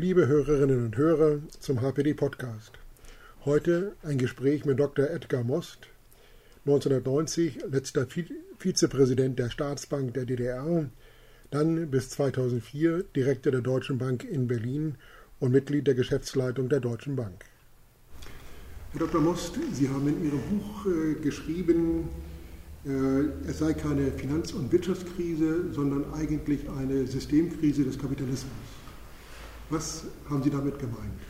Liebe Hörerinnen und Hörer zum HPD Podcast. Heute ein Gespräch mit Dr. Edgar Most, 1990 letzter Vizepräsident der Staatsbank der DDR, dann bis 2004 Direktor der Deutschen Bank in Berlin und Mitglied der Geschäftsleitung der Deutschen Bank. Herr Dr. Most, Sie haben in Ihrem Buch äh, geschrieben, äh, es sei keine Finanz- und Wirtschaftskrise, sondern eigentlich eine Systemkrise des Kapitalismus. Was haben Sie damit gemeint?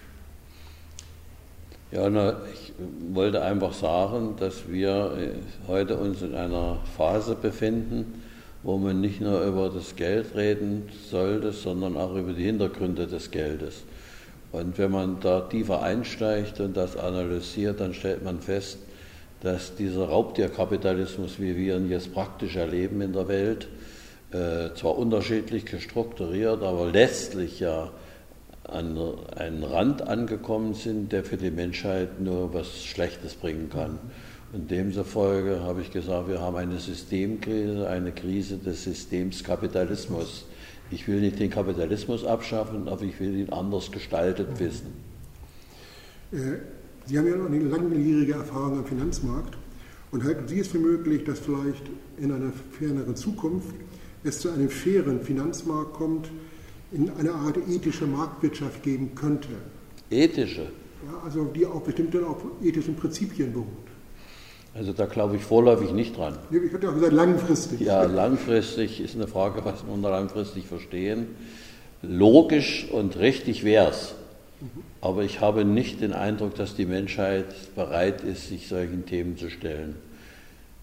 Ja, na, ich wollte einfach sagen, dass wir äh, heute uns in einer Phase befinden, wo man nicht nur über das Geld reden sollte, sondern auch über die Hintergründe des Geldes. Und wenn man da tiefer einsteigt und das analysiert, dann stellt man fest, dass dieser Raubtierkapitalismus, wie wir ihn jetzt praktisch erleben in der Welt, äh, zwar unterschiedlich gestrukturiert, aber letztlich ja an einen Rand angekommen sind, der für die Menschheit nur was Schlechtes bringen kann. Und demzufolge habe ich gesagt, wir haben eine Systemkrise, eine Krise des Systems Kapitalismus. Ich will nicht den Kapitalismus abschaffen, aber ich will ihn anders gestaltet wissen. Äh, Sie haben ja noch eine langjährige Erfahrung am Finanzmarkt und halten Sie es für möglich, dass vielleicht in einer ferneren Zukunft es zu einem fairen Finanzmarkt kommt, in eine Art ethische Marktwirtschaft geben könnte. Ethische? Ja, also die auch bestimmte auf ethischen Prinzipien beruht. Also da glaube ich vorläufig nicht dran. Ich hatte auch gesagt, langfristig. Ja, langfristig ist eine Frage, was wir unter langfristig verstehen. Logisch und richtig wäre es. Aber ich habe nicht den Eindruck, dass die Menschheit bereit ist, sich solchen Themen zu stellen.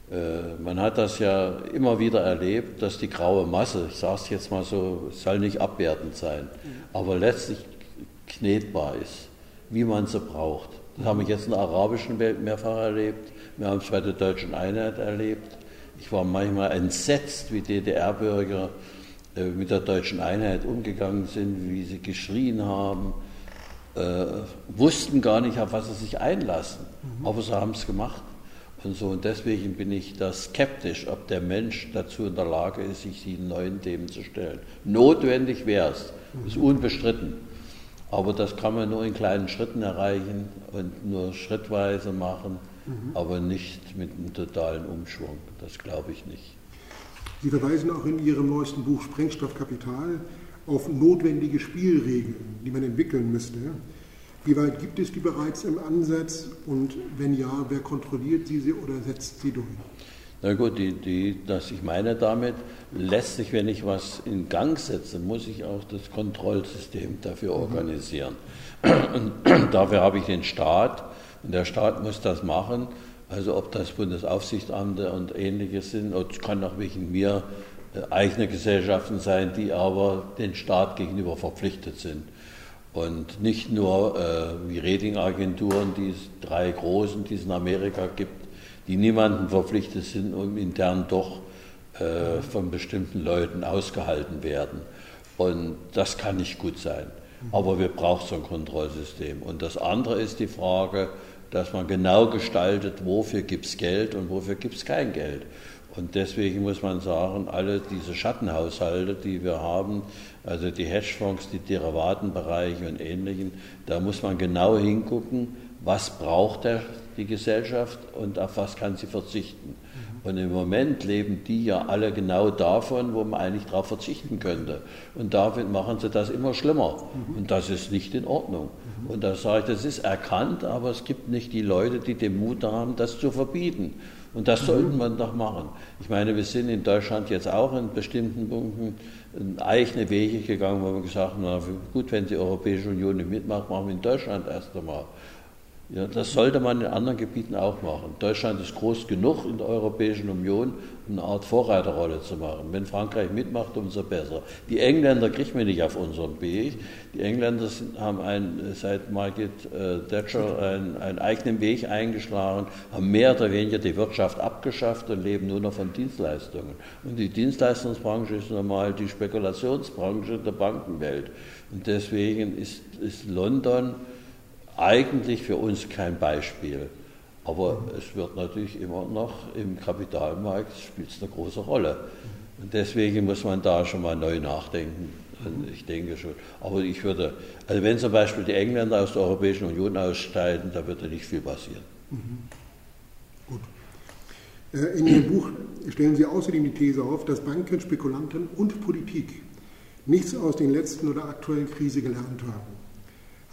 Äh, man hat das ja immer wieder erlebt, dass die graue Masse, ich sage es jetzt mal so, soll nicht abwertend sein, aber letztlich knetbar ist, wie man sie braucht. Das haben wir jetzt in der arabischen Welt mehrfach erlebt, wir haben es bei der deutschen Einheit erlebt. Ich war manchmal entsetzt, wie DDR-Bürger äh, mit der deutschen Einheit umgegangen sind, wie sie geschrien haben, äh, wussten gar nicht, auf was sie sich einlassen, aber sie haben es gemacht. Und so, und deswegen bin ich da skeptisch, ob der Mensch dazu in der Lage ist, sich diesen neuen Themen zu stellen. Notwendig wäre es, ist unbestritten. Aber das kann man nur in kleinen Schritten erreichen und nur schrittweise machen, mhm. aber nicht mit einem totalen Umschwung. Das glaube ich nicht. Sie verweisen auch in Ihrem neuesten Buch Sprengstoffkapital auf notwendige Spielregeln, die man entwickeln müsste. Wie weit gibt es die bereits im Ansatz und wenn ja, wer kontrolliert sie oder setzt sie durch? Na gut, die, die, das ich meine damit, lässt sich, wenn ich was in Gang setze, muss ich auch das Kontrollsystem dafür mhm. organisieren. Und dafür habe ich den Staat und der Staat muss das machen. Also ob das Bundesaufsichtsamte und ähnliches sind, oder es kann auch wegen mir äh, eigene Gesellschaften sein, die aber den Staat gegenüber verpflichtet sind. Und nicht nur äh, wie Ratingagenturen, die es drei großen, die es in Amerika gibt, die niemanden verpflichtet sind und intern doch äh, von bestimmten Leuten ausgehalten werden. Und das kann nicht gut sein. Aber wir brauchen so ein Kontrollsystem. Und das andere ist die Frage, dass man genau gestaltet, wofür gibt es Geld und wofür gibt es kein Geld. Und deswegen muss man sagen, alle diese Schattenhaushalte, die wir haben, also die Hedgefonds, die Derivatenbereiche und ähnlichen, da muss man genau hingucken, was braucht der, die Gesellschaft und auf was kann sie verzichten. Und im Moment leben die ja alle genau davon, wo man eigentlich darauf verzichten könnte. Und damit machen sie das immer schlimmer. Und das ist nicht in Ordnung. Und da sage ich, das ist erkannt, aber es gibt nicht die Leute, die den Mut haben, das zu verbieten. Und das sollte man doch machen. Ich meine, wir sind in Deutschland jetzt auch in bestimmten Punkten eigene Wege gegangen, wo wir gesagt haben, na gut, wenn die Europäische Union nicht mitmacht, machen wir in Deutschland erst einmal. Ja, das sollte man in anderen Gebieten auch machen. Deutschland ist groß genug in der Europäischen Union, um eine Art Vorreiterrolle zu machen. Wenn Frankreich mitmacht, umso besser. Die Engländer kriegen wir nicht auf unserem Weg. Die Engländer sind, haben ein, seit Margaret äh, Thatcher einen, einen, eigenen Weg eingeschlagen, haben mehr oder weniger die Wirtschaft abgeschafft und leben nur noch von Dienstleistungen. Und die Dienstleistungsbranche ist normal die Spekulationsbranche der Bankenwelt. Und deswegen ist, ist London eigentlich für uns kein Beispiel. Aber es wird natürlich immer noch im Kapitalmarkt spielt es eine große Rolle. Und deswegen muss man da schon mal neu nachdenken, Und ich denke schon. Aber ich würde, also wenn zum Beispiel die Engländer aus der Europäischen Union aussteigen, da würde nicht viel passieren. Mhm. Gut. Äh, in Ihrem Buch stellen Sie außerdem die These auf, dass Banken, Spekulanten und Politik nichts aus den letzten oder aktuellen Krise gelernt haben.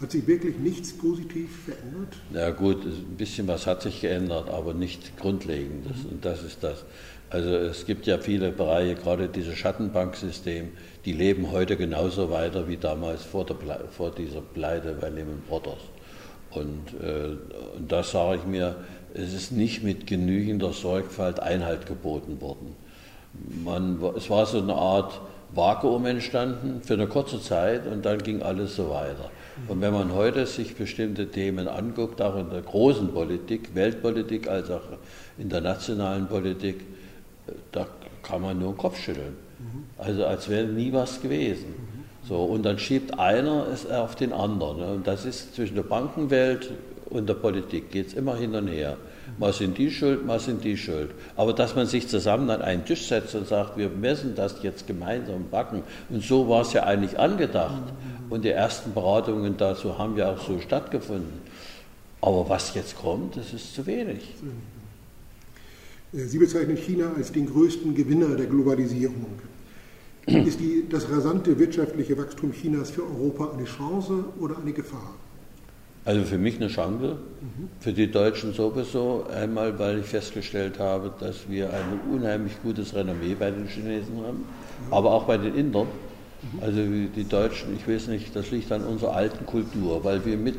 Hat sich wirklich nichts positiv verändert? Ja gut, ein bisschen was hat sich geändert, aber nicht Grundlegendes. Mhm. Und das ist das. Also es gibt ja viele Bereiche, gerade dieses Schattenbanksystem, die leben heute genauso weiter wie damals vor, der, vor dieser Pleite bei Lehman Brothers. Und, äh, und da sage ich mir, es ist nicht mit genügender Sorgfalt Einhalt geboten worden. Man, es war so eine Art Vakuum entstanden für eine kurze Zeit und dann ging alles so weiter. Und wenn man heute sich bestimmte Themen anguckt, auch in der großen Politik, Weltpolitik als auch in der nationalen Politik, da kann man nur den Kopf schütteln. Also als wäre nie was gewesen. So, und dann schiebt einer es auf den anderen. Und das ist zwischen der Bankenwelt und der Politik, geht es immer hin und her. Mal sind die schuld, mal sind die schuld. Aber dass man sich zusammen an einen Tisch setzt und sagt, wir müssen das jetzt gemeinsam backen. Und so war es ja eigentlich angedacht. Und die ersten Beratungen dazu haben ja auch so stattgefunden. Aber was jetzt kommt, das ist zu wenig. Sie bezeichnen China als den größten Gewinner der Globalisierung. Ist die, das rasante wirtschaftliche Wachstum Chinas für Europa eine Chance oder eine Gefahr? Also für mich eine Chance, für die Deutschen sowieso. Einmal, weil ich festgestellt habe, dass wir ein unheimlich gutes Renommee bei den Chinesen haben, aber auch bei den Indern. Also die Deutschen, ich weiß nicht, das liegt an unserer alten Kultur, weil wir mit,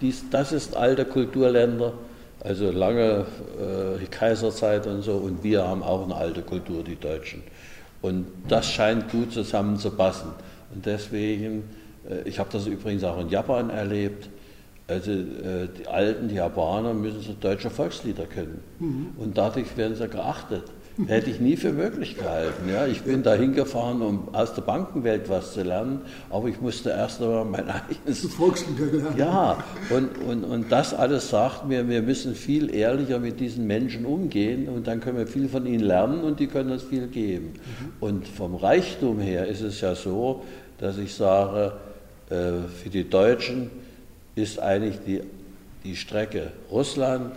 dies, das ist alte Kulturländer, also lange äh, Kaiserzeit und so, und wir haben auch eine alte Kultur, die Deutschen. Und das scheint gut zusammenzupassen. Und deswegen, äh, ich habe das übrigens auch in Japan erlebt, also äh, die alten Japaner müssen so deutsche Volkslieder kennen. Mhm. Und dadurch werden sie geachtet. Hätte ich nie für möglich gehalten. Ja. Ich bin da hingefahren, um aus der Bankenwelt was zu lernen, aber ich musste erst einmal mein eigenes. Volkslieder lernen. Ja, und, und, und das alles sagt mir, wir müssen viel ehrlicher mit diesen Menschen umgehen und dann können wir viel von ihnen lernen und die können uns viel geben. Mhm. Und vom Reichtum her ist es ja so, dass ich sage, äh, für die Deutschen, ist eigentlich die, die Strecke Russland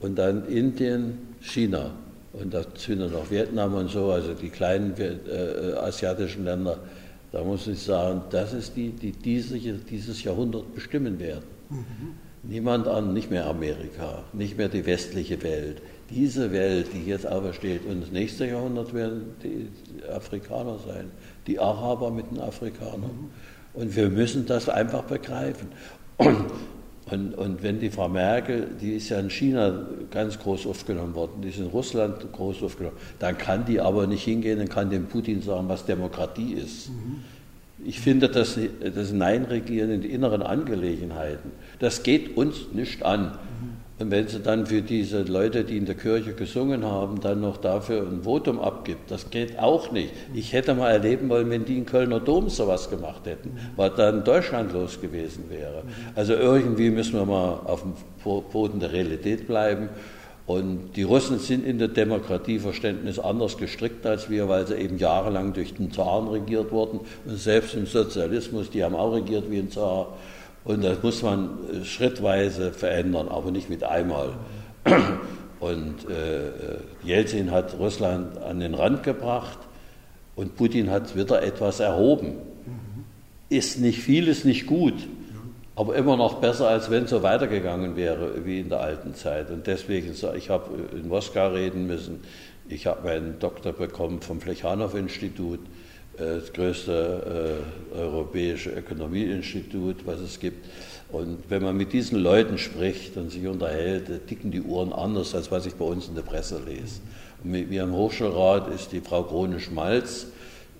und dann Indien, China und dazu noch Vietnam und so, also die kleinen äh, asiatischen Länder. Da muss ich sagen, das ist die, die diese, dieses Jahrhundert bestimmen werden. Mhm. Niemand an, nicht mehr Amerika, nicht mehr die westliche Welt. Diese Welt, die jetzt aufersteht, und das nächste Jahrhundert werden die Afrikaner sein, die Araber mit den Afrikanern. Mhm. Und wir müssen das einfach begreifen. Und, und, wenn die Frau Merkel, die ist ja in China ganz groß aufgenommen worden, die ist in Russland groß aufgenommen, dann kann die aber nicht hingehen und kann dem Putin sagen, was Demokratie ist. Mhm. Ich finde, das, das Nein-Regieren in die inneren Angelegenheiten, das geht uns nicht an. Und wenn sie dann für diese Leute, die in der Kirche gesungen haben, dann noch dafür ein Votum abgibt, das geht auch nicht. Ich hätte mal erleben wollen, wenn die in Kölner Dom sowas gemacht hätten, was dann Deutschland los gewesen wäre. Also irgendwie müssen wir mal auf dem Boden der Realität bleiben. Und die Russen sind in der Demokratieverständnis anders gestrickt als wir, weil sie eben jahrelang durch den Zaren regiert wurden. Und selbst im Sozialismus, die haben auch regiert wie ein Zar. Und das muss man äh, schrittweise verändern, aber nicht mit einmal. Und äh, Jelzin hat Russland an den Rand gebracht und Putin hat wieder etwas erhoben. Ist nicht viel, ist nicht gut, aber immer noch besser, als wenn es so weitergegangen wäre wie in der alten Zeit. Und deswegen, ich habe in Moskau reden müssen, ich habe meinen Doktor bekommen vom Plechanow-Institut äh, das größte äh, europäische Ökonomieinstitut, was es gibt. Und wenn man mit diesen Leuten spricht und sich unterhält, ticken die Uhren anders, als was ich bei uns in der Presse lese. Und mit mir im Hochschulrat ist die Frau Krone-Schmalz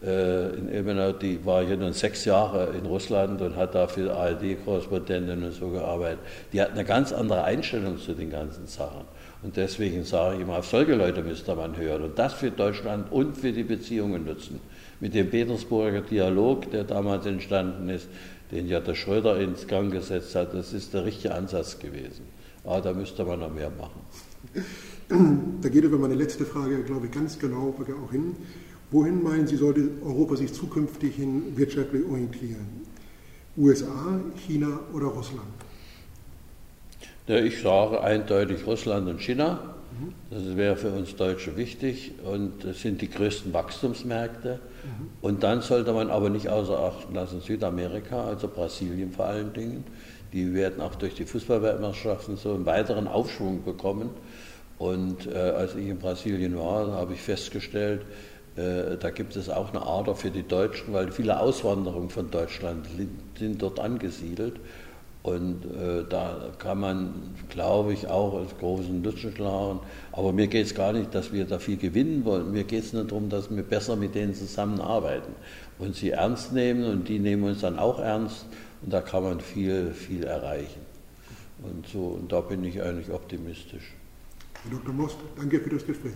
äh, in Ilmenau, die war hier nun sechs Jahre in Russland und hat da für ARD-Korrespondentin und so gearbeitet. Die hat eine ganz andere Einstellung zu den ganzen Sachen. Und deswegen sage ich immer, auf solche Leute müsste man hören und das für Deutschland und für die Beziehungen nutzen mit dem Petersburger Dialog, der damals entstanden ist, den ja der Schröder ins Gang gesetzt hat, das ist der richtige Ansatz gewesen. Aber da müsste man noch mehr machen. Da geht aber meine letzte Frage, glaube ich, ganz genau auch hin. Wohin meinen Sie, sollte Europa sich zukünftig hin wirtschaftlich orientieren? USA, China oder Russland? Ja, ich sage eindeutig Russland und China. Das wäre für uns Deutsche wichtig und das sind die größten Wachstumsmärkte. Und dann sollte man aber nicht außer Acht lassen Südamerika, also Brasilien vor allen Dingen. Die werden auch durch die Fußballweltmeisterschaften so einen weiteren Aufschwung bekommen. Und äh, als ich in Brasilien war, habe ich festgestellt, äh, da gibt es auch eine Ader für die Deutschen, weil viele Auswanderungen von Deutschland sind dort angesiedelt. Und äh, da kann man, glaube ich, auch als großen Nutzen schlagen. Aber mir geht es gar nicht, dass wir da viel gewinnen wollen. Mir geht es nur darum, dass wir besser mit denen zusammenarbeiten und sie ernst nehmen und die nehmen uns dann auch ernst. Und da kann man viel, viel erreichen. Und, so, und da bin ich eigentlich optimistisch. Herr Dr. Most, danke für das Gespräch.